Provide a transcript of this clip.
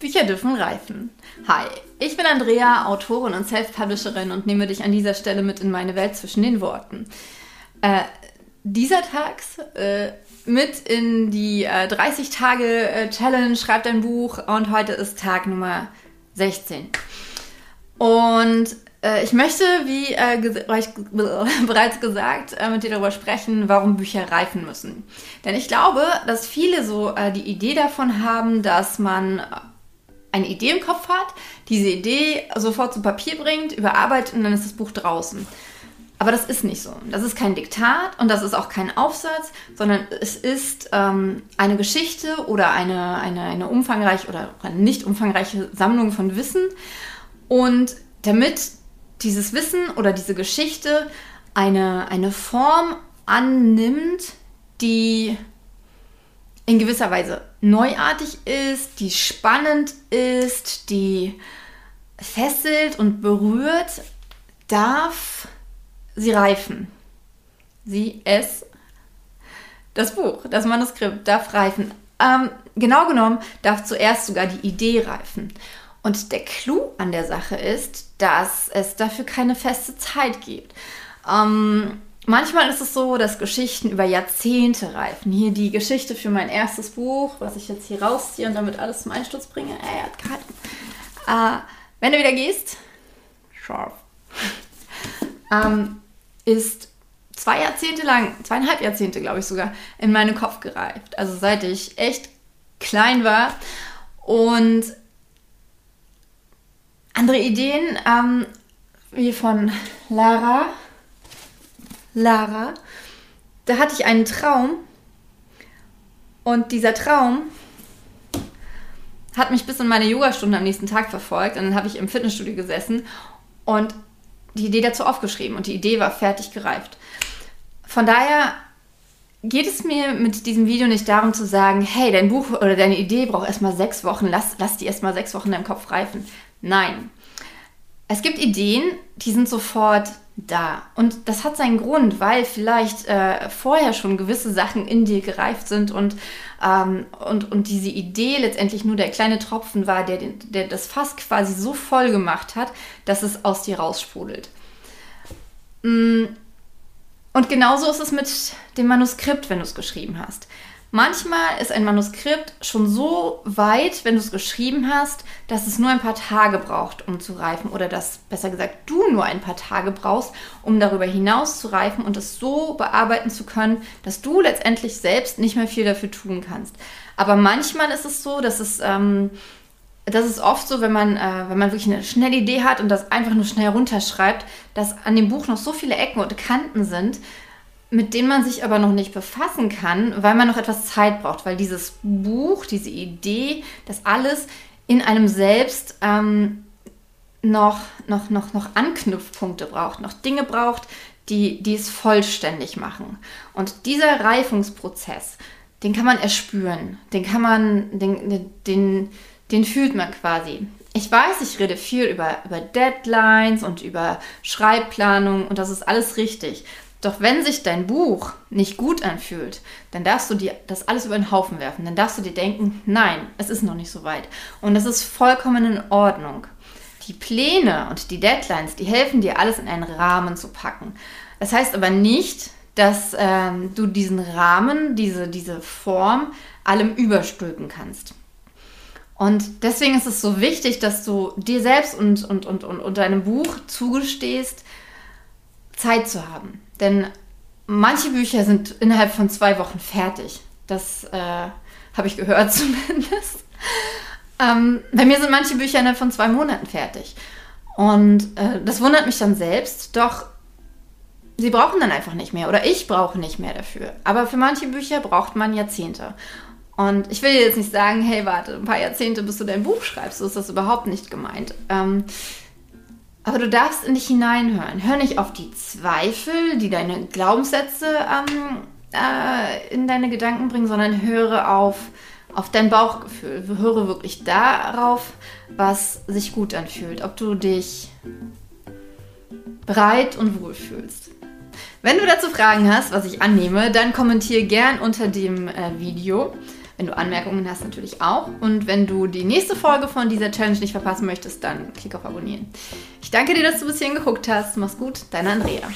Bücher dürfen reifen. Hi, ich bin Andrea, Autorin und Self-Publisherin und nehme dich an dieser Stelle mit in meine Welt zwischen den Worten. Äh, dieser Tags äh, mit in die äh, 30 Tage äh, Challenge, schreibt ein Buch und heute ist Tag Nummer 16. Und äh, ich möchte, wie äh, euch bereits gesagt, mit dir darüber sprechen, warum Bücher reifen müssen. Denn ich glaube, dass viele so die Idee davon haben, dass man eine Idee im Kopf hat, diese Idee sofort zu Papier bringt, überarbeitet und dann ist das Buch draußen. Aber das ist nicht so. Das ist kein Diktat und das ist auch kein Aufsatz, sondern es ist ähm, eine Geschichte oder eine, eine, eine umfangreiche oder eine nicht umfangreiche Sammlung von Wissen. Und damit dieses Wissen oder diese Geschichte eine, eine Form annimmt, die in gewisser Weise neuartig ist, die spannend ist, die fesselt und berührt, darf sie reifen. Sie, es, das Buch, das Manuskript darf reifen. Ähm, genau genommen darf zuerst sogar die Idee reifen. Und der Clou an der Sache ist, dass es dafür keine feste Zeit gibt. Ähm, manchmal ist es so, dass Geschichten über Jahrzehnte reifen. Hier die Geschichte für mein erstes Buch, was ich jetzt hier rausziehe und damit alles zum Einsturz bringe. Ey, hat gehalten. Äh, wenn du wieder gehst, scharf, ähm, ist zwei Jahrzehnte lang, zweieinhalb Jahrzehnte, glaube ich sogar, in meinen Kopf gereift. Also seit ich echt klein war. Und andere Ideen, ähm, wie von Lara. Lara. Da hatte ich einen Traum. Und dieser Traum hat mich bis in meine Yogastunde am nächsten Tag verfolgt. Und dann habe ich im Fitnessstudio gesessen und die Idee dazu aufgeschrieben. Und die Idee war fertig gereift. Von daher geht es mir mit diesem Video nicht darum zu sagen, hey, dein Buch oder deine Idee braucht erstmal sechs Wochen, lass, lass die erstmal sechs Wochen in deinem Kopf reifen. Nein. Es gibt Ideen, die sind sofort da. Und das hat seinen Grund, weil vielleicht äh, vorher schon gewisse Sachen in dir gereift sind und, ähm, und, und diese Idee letztendlich nur der kleine Tropfen war, der, der das Fass quasi so voll gemacht hat, dass es aus dir raussprudelt. Mm. Und genauso ist es mit dem Manuskript, wenn du es geschrieben hast. Manchmal ist ein Manuskript schon so weit, wenn du es geschrieben hast, dass es nur ein paar Tage braucht, um zu reifen. Oder dass, besser gesagt, du nur ein paar Tage brauchst, um darüber hinaus zu reifen und es so bearbeiten zu können, dass du letztendlich selbst nicht mehr viel dafür tun kannst. Aber manchmal ist es so, dass es, ähm, das ist oft so, wenn man, äh, wenn man wirklich eine schnelle Idee hat und das einfach nur schnell runterschreibt, dass an dem Buch noch so viele Ecken und Kanten sind, mit denen man sich aber noch nicht befassen kann, weil man noch etwas Zeit braucht, weil dieses Buch, diese Idee, das alles in einem selbst ähm, noch, noch, noch, noch Anknüpfpunkte braucht, noch Dinge braucht, die, die es vollständig machen. Und dieser Reifungsprozess, den kann man erspüren, den kann man, den, den, den fühlt man quasi. Ich weiß, ich rede viel über, über Deadlines und über Schreibplanung und das ist alles richtig. Doch wenn sich dein Buch nicht gut anfühlt, dann darfst du dir das alles über den Haufen werfen. Dann darfst du dir denken, nein, es ist noch nicht so weit. Und das ist vollkommen in Ordnung. Die Pläne und die Deadlines, die helfen dir, alles in einen Rahmen zu packen. Das heißt aber nicht, dass ähm, du diesen Rahmen, diese, diese Form allem überstülpen kannst. Und deswegen ist es so wichtig, dass du dir selbst und, und, und, und, und deinem Buch zugestehst, Zeit zu haben. Denn manche Bücher sind innerhalb von zwei Wochen fertig. Das äh, habe ich gehört zumindest. Ähm, bei mir sind manche Bücher innerhalb von zwei Monaten fertig. Und äh, das wundert mich dann selbst, doch sie brauchen dann einfach nicht mehr oder ich brauche nicht mehr dafür. Aber für manche Bücher braucht man Jahrzehnte. Und ich will jetzt nicht sagen, hey, warte, ein paar Jahrzehnte, bis du dein Buch schreibst. So ist das überhaupt nicht gemeint. Ähm, aber du darfst in dich hineinhören. Hör nicht auf die Zweifel, die deine Glaubenssätze ähm, äh, in deine Gedanken bringen, sondern höre auf, auf dein Bauchgefühl. Höre wirklich darauf, was sich gut anfühlt. Ob du dich bereit und wohl fühlst. Wenn du dazu Fragen hast, was ich annehme, dann kommentiere gern unter dem äh, Video. Wenn du Anmerkungen hast, natürlich auch. Und wenn du die nächste Folge von dieser Challenge nicht verpassen möchtest, dann klick auf Abonnieren. Ich danke dir, dass du bis hierhin geguckt hast. Mach's gut, deine Andrea.